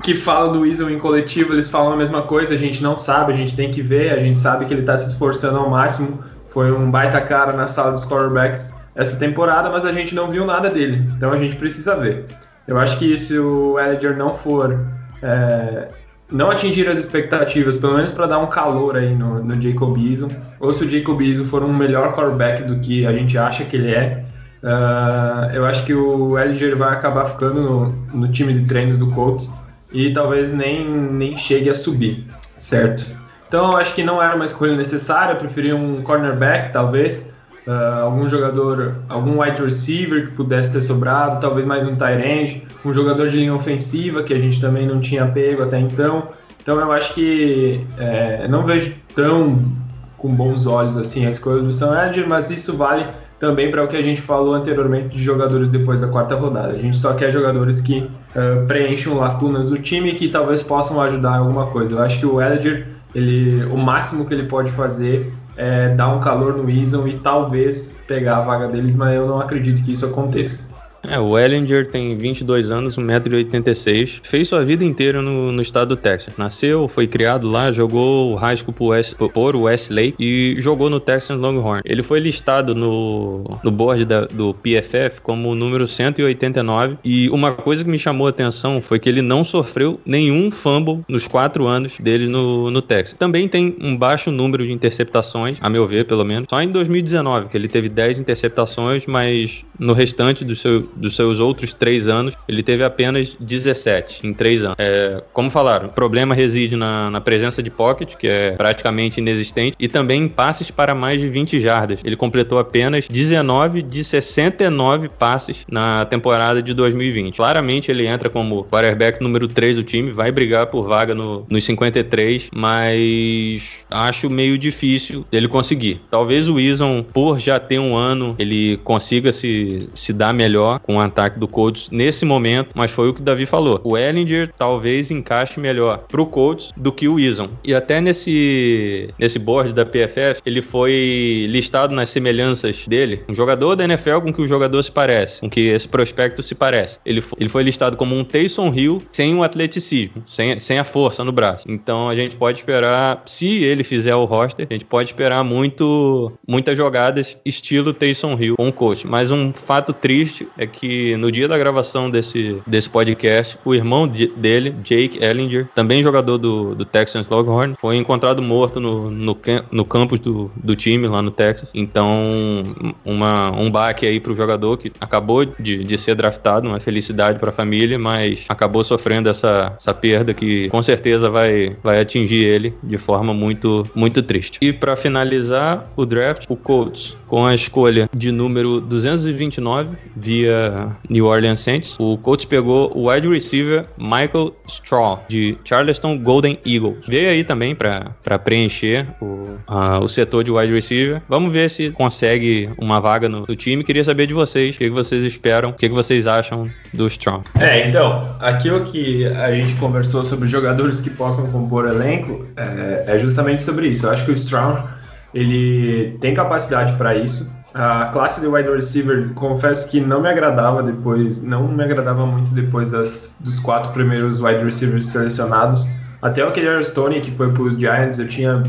que falam do Weasel em coletivo, eles falam a mesma coisa, a gente não sabe, a gente tem que ver, a gente sabe que ele está se esforçando ao máximo. Foi um baita cara na sala dos quarterbacks essa temporada, mas a gente não viu nada dele, então a gente precisa ver. Eu acho que se o Elliger não for. É, não atingir as expectativas, pelo menos para dar um calor aí no, no Jacob Eason, ou se o Jacob Eason for um melhor quarterback do que a gente acha que ele é, uh, eu acho que o Elliger vai acabar ficando no, no time de treinos do Colts e talvez nem, nem chegue a subir, certo? Então eu acho que não era uma escolha necessária, eu preferi um cornerback, talvez, uh, algum jogador, algum wide receiver que pudesse ter sobrado, talvez mais um tight end, um jogador de linha ofensiva que a gente também não tinha pego até então. Então eu acho que é, não vejo tão com bons olhos assim a escolha do Sam Edger, mas isso vale também para o que a gente falou anteriormente de jogadores depois da quarta rodada. A gente só quer jogadores que uh, preencham lacunas do time e que talvez possam ajudar em alguma coisa. Eu acho que o Elliger, ele, o máximo que ele pode fazer é dar um calor no Eason e talvez pegar a vaga deles, mas eu não acredito que isso aconteça. É, o Ellinger tem 22 anos, 1,86m, fez sua vida inteira no, no estado do Texas. Nasceu, foi criado lá, jogou o high school por, West, Westlake e jogou no Texas Longhorn. Ele foi listado no, no board da, do PFF como o número 189 e uma coisa que me chamou a atenção foi que ele não sofreu nenhum fumble nos quatro anos dele no, no Texas. Também tem um baixo número de interceptações, a meu ver, pelo menos. Só em 2019 que ele teve 10 interceptações, mas no restante do seu dos seus outros três anos, ele teve apenas 17 em três anos. É, como falaram, o problema reside na, na, presença de pocket, que é praticamente inexistente, e também em passes para mais de 20 jardas. Ele completou apenas 19 de 69 passes na temporada de 2020. Claramente ele entra como quarterback número 3 do time, vai brigar por vaga no, nos 53, mas acho meio difícil ele conseguir. Talvez o Wilson, por já ter um ano, ele consiga se, se dar melhor com o ataque do Colts nesse momento, mas foi o que o Davi falou. O Ellinger talvez encaixe melhor pro Colts do que o Eason. E até nesse, nesse board da PFF, ele foi listado nas semelhanças dele, um jogador da NFL com que o jogador se parece, com que esse prospecto se parece. Ele, ele foi listado como um Taysom Hill sem o atleticismo, sem, sem a força no braço. Então a gente pode esperar, se ele fizer o roster, a gente pode esperar muito, muitas jogadas estilo Taysom Hill com o coach. Mas um fato triste é que no dia da gravação desse, desse podcast, o irmão de, dele, Jake Ellinger, também jogador do, do Texans Longhorn, foi encontrado morto no, no, no campus do, do time lá no Texas. Então, uma, um baque aí pro jogador que acabou de, de ser draftado, uma felicidade para a família, mas acabou sofrendo essa, essa perda que com certeza vai, vai atingir ele de forma muito, muito triste. E para finalizar o draft, o Colts com a escolha de número 229 via New Orleans Saints. O Colts pegou o wide receiver Michael Straw de Charleston Golden Eagles. Veio aí também para preencher o, o setor de wide receiver. Vamos ver se consegue uma vaga no, no time. Queria saber de vocês, o que, que vocês esperam, o que, que vocês acham do Straw. É, então, aquilo que a gente conversou sobre jogadores que possam compor elenco é, é justamente sobre isso. Eu acho que o Straw ele tem capacidade para isso. A classe de wide receiver, confesso que não me agradava depois, não me agradava muito depois das, dos quatro primeiros wide receivers selecionados. Até o Kelly Stone, que foi para os Giants, eu tinha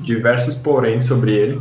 diversos porém sobre ele.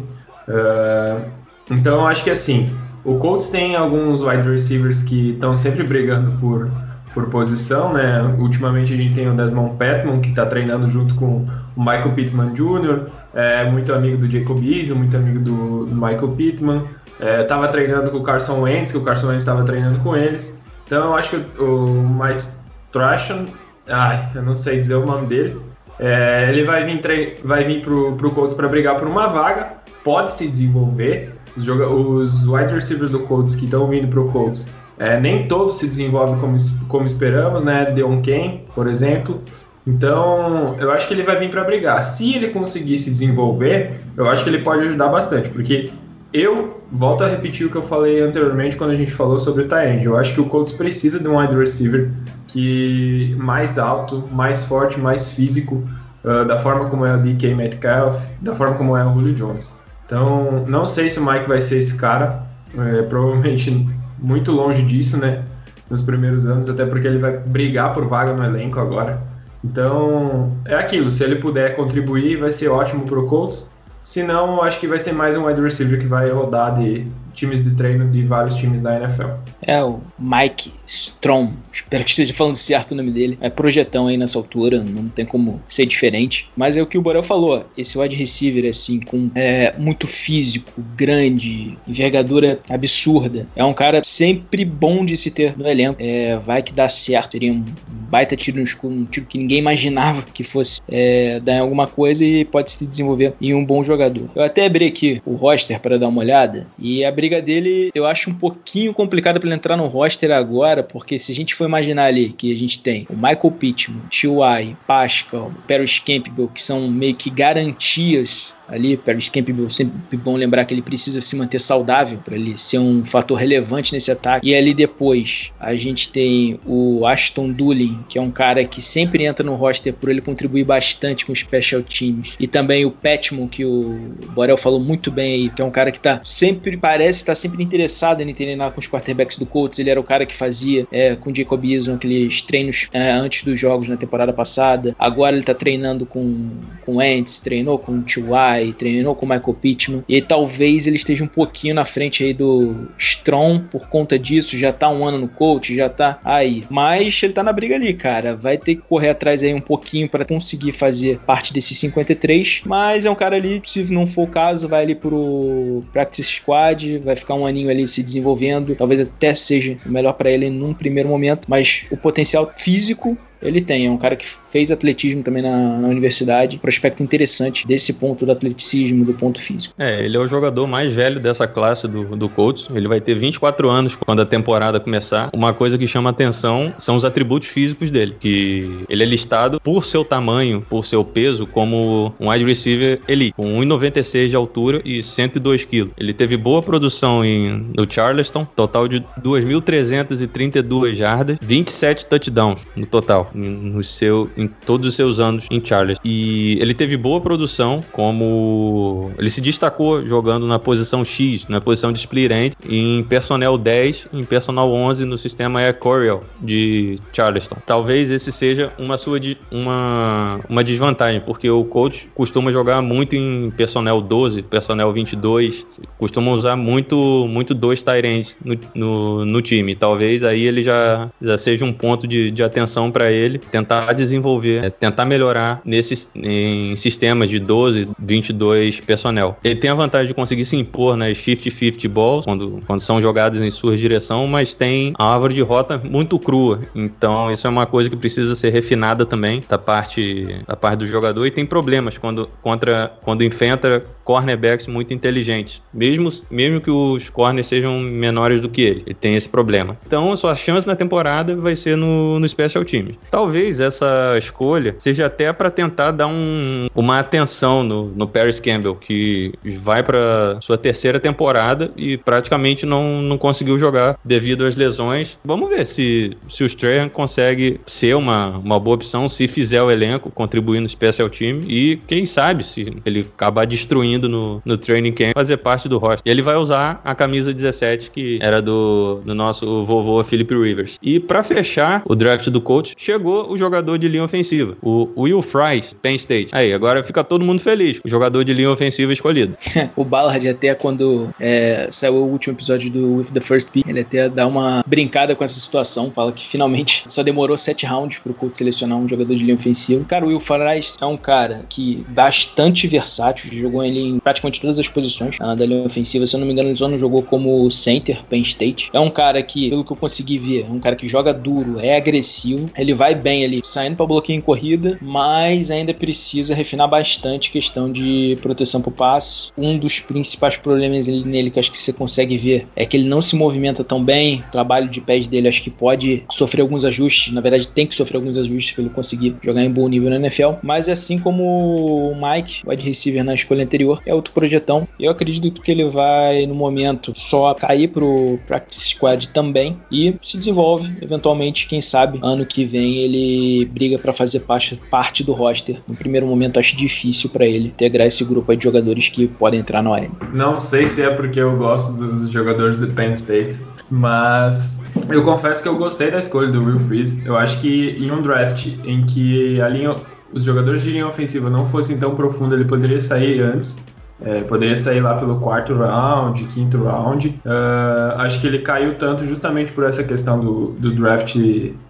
Uh, então, acho que assim, o Colts tem alguns wide receivers que estão sempre brigando por por posição, né? Ultimamente a gente tem o Desmond Petman, que está treinando junto com o Michael Pittman Jr., é muito amigo do Jacob Eason, muito amigo do, do Michael Pittman. Estava é, treinando com o Carson Wentz, que o Carson Wentz estava treinando com eles. Então eu acho que o, Mike Strachan, ai, eu não sei dizer o nome dele, é, ele vai vir, vai vir pro, pro Colts para brigar por uma vaga, pode se desenvolver, os, os wide receivers do Colts que estão vindo pro Colts, é, nem todos se desenvolvem como, como esperamos, né? Deon Ken, por exemplo. Então, eu acho que ele vai vir para brigar. Se ele conseguir se desenvolver, eu acho que ele pode ajudar bastante, porque eu volto a repetir o que eu falei anteriormente quando a gente falou sobre o Tyrande. Eu acho que o Colts precisa de um wide receiver que mais alto, mais forte, mais físico, uh, da forma como é o DK Metcalf, da forma como é o Julio Jones. Então, não sei se o Mike vai ser esse cara, é, provavelmente muito longe disso, né? Nos primeiros anos, até porque ele vai brigar por vaga no elenco agora. Então, é aquilo. Se ele puder contribuir, vai ser ótimo pro Colts. Se não, acho que vai ser mais um wide receiver que vai rodar de times de treino de vários times da NFL. É, o Mike Strom, espero que esteja falando certo o nome dele. É projetão aí nessa altura, não tem como ser diferente. Mas é o que o Borel falou, esse wide receiver, assim, com é, muito físico, grande, envergadura absurda. É um cara sempre bom de se ter no elenco. É, vai que dá certo, teria um baita tiro no escuro, um tiro que ninguém imaginava que fosse é, dar em alguma coisa e pode se desenvolver em um bom jogador. Eu até abri aqui o roster para dar uma olhada e abri briga dele eu acho um pouquinho complicado para ele entrar no roster agora, porque se a gente for imaginar ali que a gente tem o Michael Pittman, T.Y., Pascal, Paris Campbell, que são meio que garantias ali, Paris Campbell, sempre bom lembrar que ele precisa se manter saudável para ele ser um fator relevante nesse ataque. E ali depois a gente tem o Ashton Doolin, que é um cara que sempre entra no roster por ele contribuir bastante com os special teams. E também o Petmon, que o Borel falou muito bem aí, que é um cara que tá sempre, parece estar tá sempre interessado em treinar com os quarterbacks do Colts. Ele era o cara que fazia é, com o Jacob Eason aqueles treinos é, antes dos jogos na temporada passada. Agora ele tá treinando com, com Ants, treinou com o T.Y., e treinou com o Michael Pittman. E talvez ele esteja um pouquinho na frente aí do Strong por conta disso. Já tá um ano no coach, já tá aí. Mas ele tá na briga ali, cara. Vai ter que correr atrás aí um pouquinho para conseguir fazer parte desses 53. Mas é um cara ali, se não for o caso, vai ali pro Practice Squad, vai ficar um aninho ali se desenvolvendo. Talvez até seja melhor para ele num primeiro momento. Mas o potencial físico ele tem. É um cara que fez atletismo também na, na universidade. Prospecto interessante desse ponto do atleticismo, do ponto físico. É, ele é o jogador mais velho dessa classe do, do Colts. Ele vai ter 24 anos quando a temporada começar. Uma coisa que chama atenção são os atributos físicos dele, que ele é listado por seu tamanho, por seu peso, como um wide receiver elite, com 1,96 de altura e 102 quilos. Ele teve boa produção em, no Charleston, total de 2.332 jardas, 27 touchdowns no total no seu, em todos os seus anos em Charles. E ele teve boa produção, como ele se destacou jogando na posição X, na posição de split end, em personnel 10, em personnel 11 no sistema Air Coryell de Charleston. Talvez esse seja uma sua uma, uma desvantagem, porque o coach costuma jogar muito em personnel 12, personnel 22, costuma usar muito muito dois Tyrants no, no, no time. Talvez aí ele já, já seja um ponto de, de atenção para ele ele tentar desenvolver, é, tentar melhorar nesses em sistemas de 12, 22 personnel. Ele tem a vantagem de conseguir se impor nas 50-50 balls quando, quando são jogadas em sua direção, mas tem a árvore de rota muito crua. Então, isso é uma coisa que precisa ser refinada também da parte da parte do jogador e tem problemas quando contra quando enfrenta cornerbacks muito inteligentes, mesmo mesmo que os corners sejam menores do que ele. Ele tem esse problema. Então, sua chance na temporada vai ser no, no special team. Talvez essa escolha seja até para tentar dar um, uma atenção no, no Paris Campbell, que vai para sua terceira temporada e praticamente não, não conseguiu jogar devido às lesões. Vamos ver se, se o Strahan consegue ser uma, uma boa opção, se fizer o elenco, contribuir no special team e quem sabe se ele acabar destruindo no, no training camp, fazer parte do roster. Ele vai usar a camisa 17 que era do, do nosso vovô Philip Rivers. E para fechar o draft do coach, chegou o jogador de linha ofensiva, o Will Fries, Penn State. Aí, agora fica todo mundo feliz. O jogador de linha ofensiva escolhido. o Ballard, até quando é, saiu o último episódio do With the First Pick, ele até dá uma brincada com essa situação. Fala que finalmente só demorou sete rounds pro Colts selecionar um jogador de linha ofensiva. Cara, o Will Fries é um cara que bastante versátil, jogou ele em praticamente todas as posições ah, da linha ofensiva. Se eu não me engano, ele só não jogou como center, Penn State. É um cara que, pelo que eu consegui ver, é um cara que joga duro, é agressivo. Ele vai vai bem ali, saindo para bloqueio em corrida, mas ainda precisa refinar bastante questão de proteção pro passe. Um dos principais problemas nele que acho que você consegue ver é que ele não se movimenta tão bem. O trabalho de pés dele acho que pode sofrer alguns ajustes. Na verdade, tem que sofrer alguns ajustes para ele conseguir jogar em bom nível na NFL. Mas assim como o Mike, wide receiver na escolha anterior, é outro projetão. Eu acredito que ele vai, no momento, só cair pro practice squad também e se desenvolve. Eventualmente, quem sabe, ano que vem ele briga para fazer parte, parte do roster. No primeiro momento, acho difícil para ele integrar esse grupo de jogadores que podem entrar no OL. Não sei se é porque eu gosto dos jogadores do Penn State, mas eu confesso que eu gostei da escolha do Will Freeze. Eu acho que em um draft em que a linha, os jogadores de linha ofensiva não fossem tão profundos, ele poderia sair antes. É, poderia sair lá pelo quarto round, quinto round. Uh, acho que ele caiu tanto justamente por essa questão do, do draft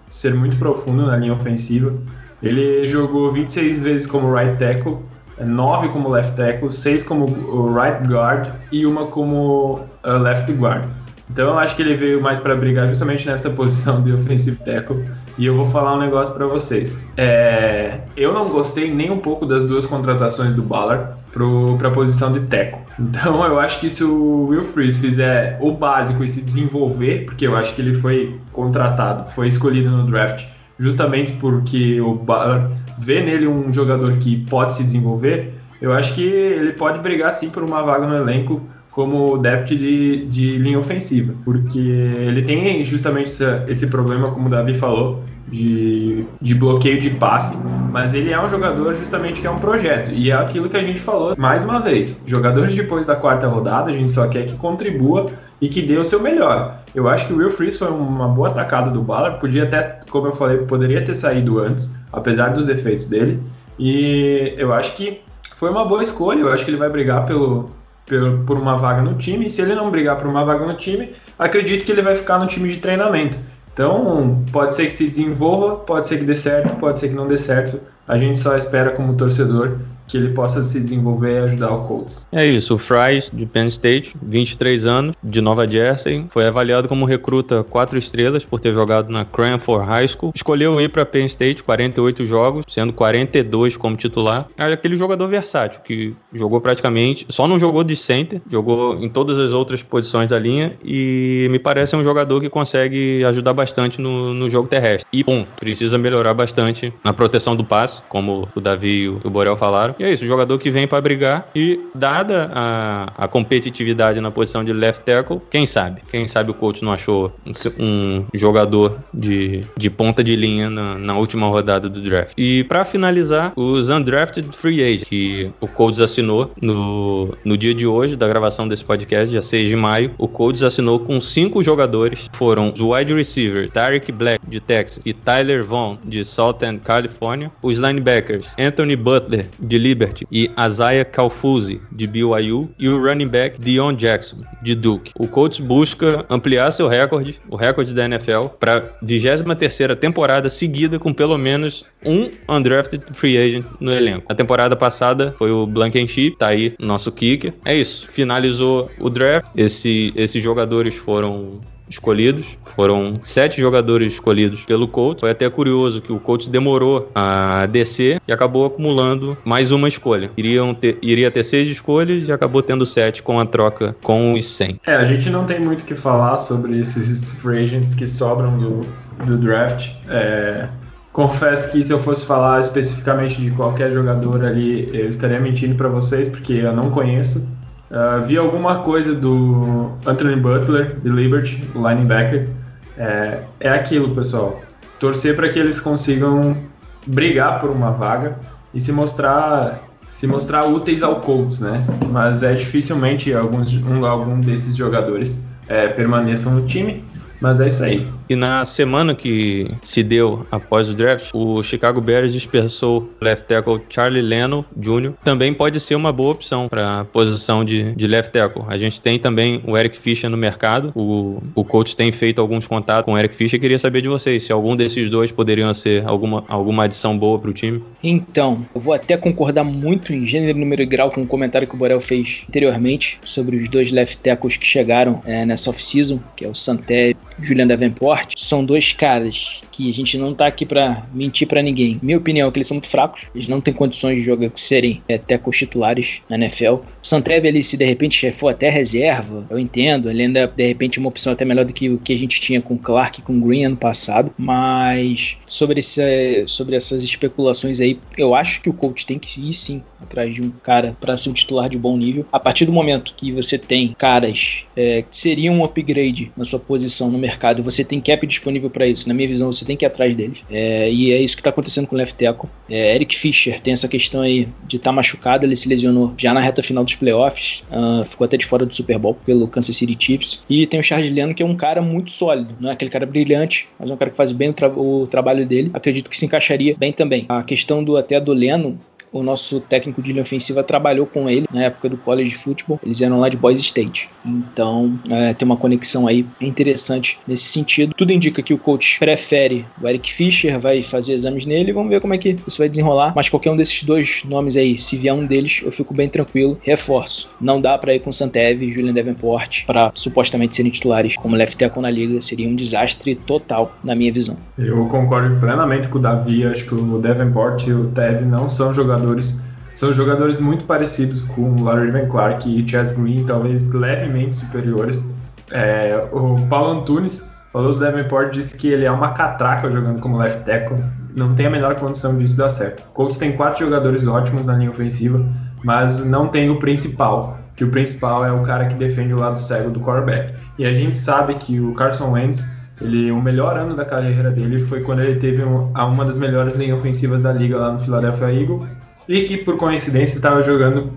ser muito profundo na linha ofensiva. Ele jogou 26 vezes como right tackle, 9 como left tackle, 6 como right guard e uma como uh, left guard. Então eu acho que ele veio mais para brigar justamente nessa posição de offensive tackle. E eu vou falar um negócio para vocês. É... Eu não gostei nem um pouco das duas contratações do Ballard para a posição de tackle. Então eu acho que se o Will Freeze fizer o básico e se desenvolver, porque eu acho que ele foi contratado, foi escolhido no draft justamente porque o Ballard vê nele um jogador que pode se desenvolver, eu acho que ele pode brigar sim por uma vaga no elenco como depth de, de linha ofensiva, porque ele tem justamente essa, esse problema, como o Davi falou, de, de bloqueio de passe, mas ele é um jogador justamente que é um projeto, e é aquilo que a gente falou mais uma vez: jogadores depois da quarta rodada, a gente só quer que contribua e que dê o seu melhor. Eu acho que o Will Freeze foi uma boa atacada do Ballard, podia até, como eu falei, poderia ter saído antes, apesar dos defeitos dele, e eu acho que foi uma boa escolha, eu acho que ele vai brigar pelo por, uma vaga no time. E se ele não brigar por uma vaga no time, acredito que ele vai ficar no time de treinamento. Então, pode ser que se desenvolva, pode ser que dê certo, pode ser que não dê certo. A gente só espera como torcedor que ele possa se desenvolver e ajudar o Colts. É isso, o Fries de Penn State, 23 anos, de Nova Jersey, foi avaliado como recruta 4 estrelas por ter jogado na Cranford High School. Escolheu ir para Penn State, 48 jogos, sendo 42 como titular. É aquele jogador versátil que jogou praticamente, só não jogou de center, jogou em todas as outras posições da linha e me parece um jogador que consegue ajudar bastante no, no jogo terrestre. E, bom, precisa melhorar bastante na proteção do passe, como o Davi e o Borel falaram é isso, jogador que vem para brigar e dada a, a competitividade na posição de left tackle, quem sabe? Quem sabe o coach não achou um, um jogador de, de ponta de linha na, na última rodada do draft. E para finalizar, os undrafted free agents que o Colts assinou no, no dia de hoje da gravação desse podcast, dia 6 de maio, o Colts assinou com cinco jogadores, foram os wide receiver Tarek Black de Texas e Tyler Vaughn de Southern California, os linebackers Anthony Butler de Liberty e Isaiah Calfuzzi, de BYU, e o running back Dion Jackson, de Duke. O Colts busca ampliar seu recorde, o recorde da NFL, para 23ª temporada seguida com pelo menos um undrafted free agent no elenco. A temporada passada foi o Blankenship, tá aí nosso kicker. É isso, finalizou o draft. Esse, esses jogadores foram escolhidos. Foram sete jogadores escolhidos pelo Colts. Foi até curioso que o Colts demorou a descer e acabou acumulando mais uma escolha. Iriam ter, iria ter seis escolhas e acabou tendo sete com a troca com os 100. É, a gente não tem muito o que falar sobre esses free agents que sobram do, do draft. É, confesso que se eu fosse falar especificamente de qualquer jogador ali, eu estaria mentindo para vocês, porque eu não conheço. Uh, vi alguma coisa do Anthony Butler, de Liberty, o linebacker. É, é aquilo, pessoal. Torcer para que eles consigam brigar por uma vaga e se mostrar se mostrar úteis ao Colts, né? Mas é dificilmente alguns, um, algum desses jogadores é, permaneçam no time. Mas é isso aí. E na semana que se deu após o draft, o Chicago Bears dispersou left tackle Charlie Leno Jr. Também pode ser uma boa opção para a posição de, de left tackle. A gente tem também o Eric Fischer no mercado. O, o coach tem feito alguns contatos com o Eric Fischer. Queria saber de vocês se algum desses dois poderiam ser alguma, alguma adição boa para o time. Então, eu vou até concordar muito em gênero, número e grau com o comentário que o Borel fez anteriormente sobre os dois left tackles que chegaram é, nessa off-season, que é o Santé e o Julian Davenport Davenport são dois caras que a gente não tá aqui para mentir para ninguém. Minha opinião é que eles são muito fracos, eles não têm condições de jogar serem é, tecos titulares na NFL. O Santeve ali, se de repente for até reserva, eu entendo, ele ainda de repente é uma opção até melhor do que o que a gente tinha com Clark e com Green ano passado, mas sobre, esse, sobre essas especulações aí, eu acho que o coach tem que ir sim atrás de um cara para ser um titular de bom nível. A partir do momento que você tem caras é, que seriam um upgrade na sua posição no mercado, você tem cap disponível para isso. Na minha visão, você tem que ir atrás deles. É, e é isso que está acontecendo com o left tackle. É, Eric Fischer tem essa questão aí de estar tá machucado, ele se lesionou já na reta final dos playoffs, uh, ficou até de fora do Super Bowl pelo Kansas City Chiefs. E tem o Charles Leno, que é um cara muito sólido, não é aquele cara brilhante, mas é um cara que faz bem o, tra o trabalho dele. Acredito que se encaixaria bem também. A questão do até do Leno, o nosso técnico de linha ofensiva trabalhou com ele na época do college football. Eles eram lá de Boise State. Então, é, tem uma conexão aí interessante nesse sentido. Tudo indica que o coach prefere o Eric Fischer, vai fazer exames nele. Vamos ver como é que isso vai desenrolar. Mas qualquer um desses dois nomes aí, se vier um deles, eu fico bem tranquilo. Reforço. Não dá para ir com Santeve e Julian Davenport para supostamente serem titulares como left tackle na liga. Seria um desastre total, na minha visão. Eu concordo plenamente com o Davi. Acho que o Davenport e o Teve não são jogadores jogadores são jogadores muito parecidos com Larry Van Clark e Chess Green, talvez levemente superiores. É, o Paulo Antunes falou do Davenport, disse que ele é uma catraca jogando como left tackle. Não tem a menor condição disso dar certo. Colts tem quatro jogadores ótimos na linha ofensiva, mas não tem o principal, que o principal é o cara que defende o lado cego do quarterback. E a gente sabe que o Carson Wentz ele, o melhor ano da carreira dele foi quando ele teve um, uma das melhores linhas ofensivas da liga lá no Philadelphia Eagles e que por coincidência estava jogando,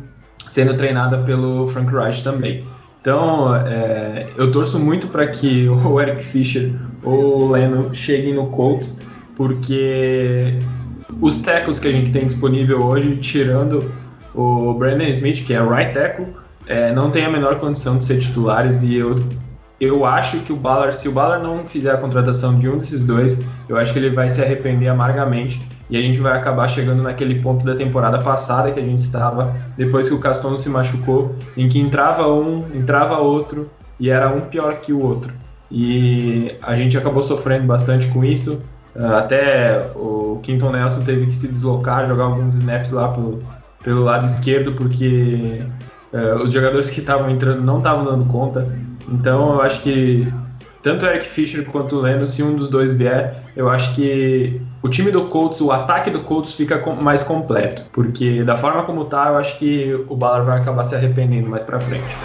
sendo treinada pelo Frank Reich também. Então, é, eu torço muito para que o Eric Fischer ou o Leno cheguem no Colts, porque os tackles que a gente tem disponível hoje, tirando o Brandon Smith, que é right tackle, é, não tem a menor condição de ser titulares e eu eu acho que o Ballard, se o Ballard não fizer a contratação de um desses dois, eu acho que ele vai se arrepender amargamente e a gente vai acabar chegando naquele ponto da temporada passada que a gente estava, depois que o Castono se machucou, em que entrava um, entrava outro, e era um pior que o outro. E a gente acabou sofrendo bastante com isso. Ah, até o Quinton Nelson teve que se deslocar, jogar alguns snaps lá pelo, pelo lado esquerdo, porque uh, os jogadores que estavam entrando não estavam dando conta. Então eu acho que tanto o Eric Fischer quanto o Leno, se um dos dois vier, eu acho que o time do Colts, o ataque do Colts fica mais completo. Porque da forma como tá, eu acho que o Ballard vai acabar se arrependendo mais pra frente.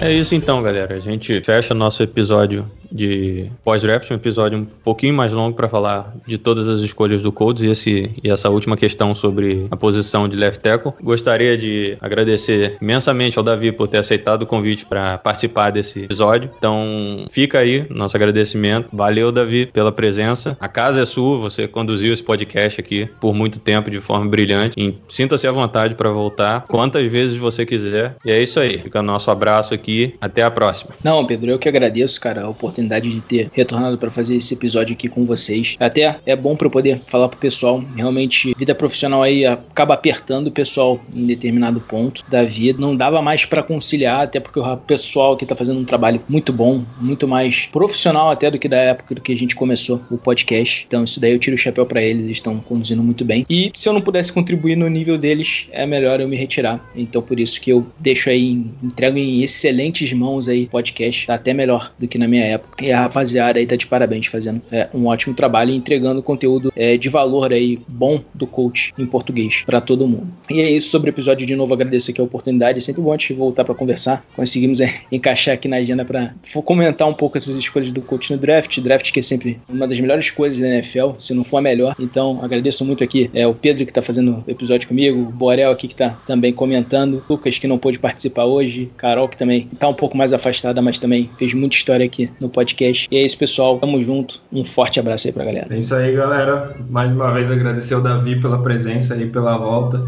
É isso então, galera. A gente fecha nosso episódio de pós-draft, um episódio um pouquinho mais longo para falar de todas as escolhas do Colts e, esse, e essa última questão sobre a posição de left tackle. Gostaria de agradecer imensamente ao Davi por ter aceitado o convite para participar desse episódio. Então, fica aí nosso agradecimento. Valeu, Davi, pela presença. A casa é sua, você conduziu esse podcast aqui por muito tempo de forma brilhante. Sinta-se à vontade para voltar quantas vezes você quiser. E é isso aí. Fica nosso abraço aqui. Até a próxima. Não, Pedro, eu que agradeço, cara, a oportunidade oportunidade de ter retornado para fazer esse episódio aqui com vocês. Até é bom para poder falar pro pessoal, realmente vida profissional aí acaba apertando o pessoal em determinado ponto da vida. Não dava mais para conciliar, até porque o pessoal que tá fazendo um trabalho muito bom, muito mais profissional até do que da época que a gente começou o podcast. Então isso daí eu tiro o chapéu para eles, eles estão conduzindo muito bem. E se eu não pudesse contribuir no nível deles, é melhor eu me retirar. Então por isso que eu deixo aí, entrego em excelentes mãos aí podcast, tá até melhor do que na minha época. E a rapaziada aí tá de parabéns, fazendo é, um ótimo trabalho e entregando conteúdo é, de valor aí bom do coach em português para todo mundo. E é isso sobre o episódio. De novo, agradeço aqui a oportunidade. É sempre bom te voltar para conversar. Conseguimos é, encaixar aqui na agenda para comentar um pouco essas escolhas do coach no draft. Draft que é sempre uma das melhores coisas da NFL, se não for a melhor. Então, agradeço muito aqui é, o Pedro que tá fazendo o episódio comigo, o Borel aqui que tá também comentando, Lucas que não pôde participar hoje, Carol que também tá um pouco mais afastada, mas também fez muita história aqui no podcast podcast. E é isso, pessoal. Tamo junto. Um forte abraço aí pra galera. É isso aí, galera. Mais uma vez agradecer ao Davi pela presença e pela volta.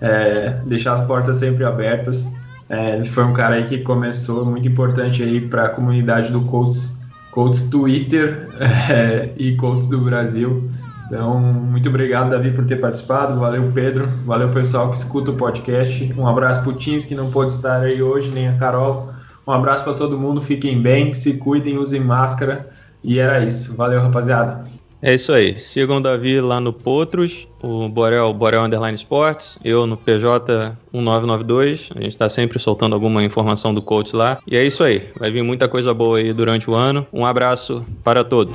É, deixar as portas sempre abertas. É, ele foi um cara aí que começou muito importante aí para a comunidade do Colts, Colts Twitter é, e Colts do Brasil. Então, muito obrigado, Davi, por ter participado. Valeu, Pedro. Valeu, pessoal que escuta o podcast. Um abraço pro Tins, que não pôde estar aí hoje, nem a Carol. Um abraço para todo mundo. Fiquem bem, se cuidem, usem máscara. E era isso. Valeu, rapaziada. É isso aí. Sigam o Davi lá no Potros, o Borel, Borel Underline Sports, eu no PJ 1992. A gente está sempre soltando alguma informação do coach lá. E é isso aí. Vai vir muita coisa boa aí durante o ano. Um abraço para todos.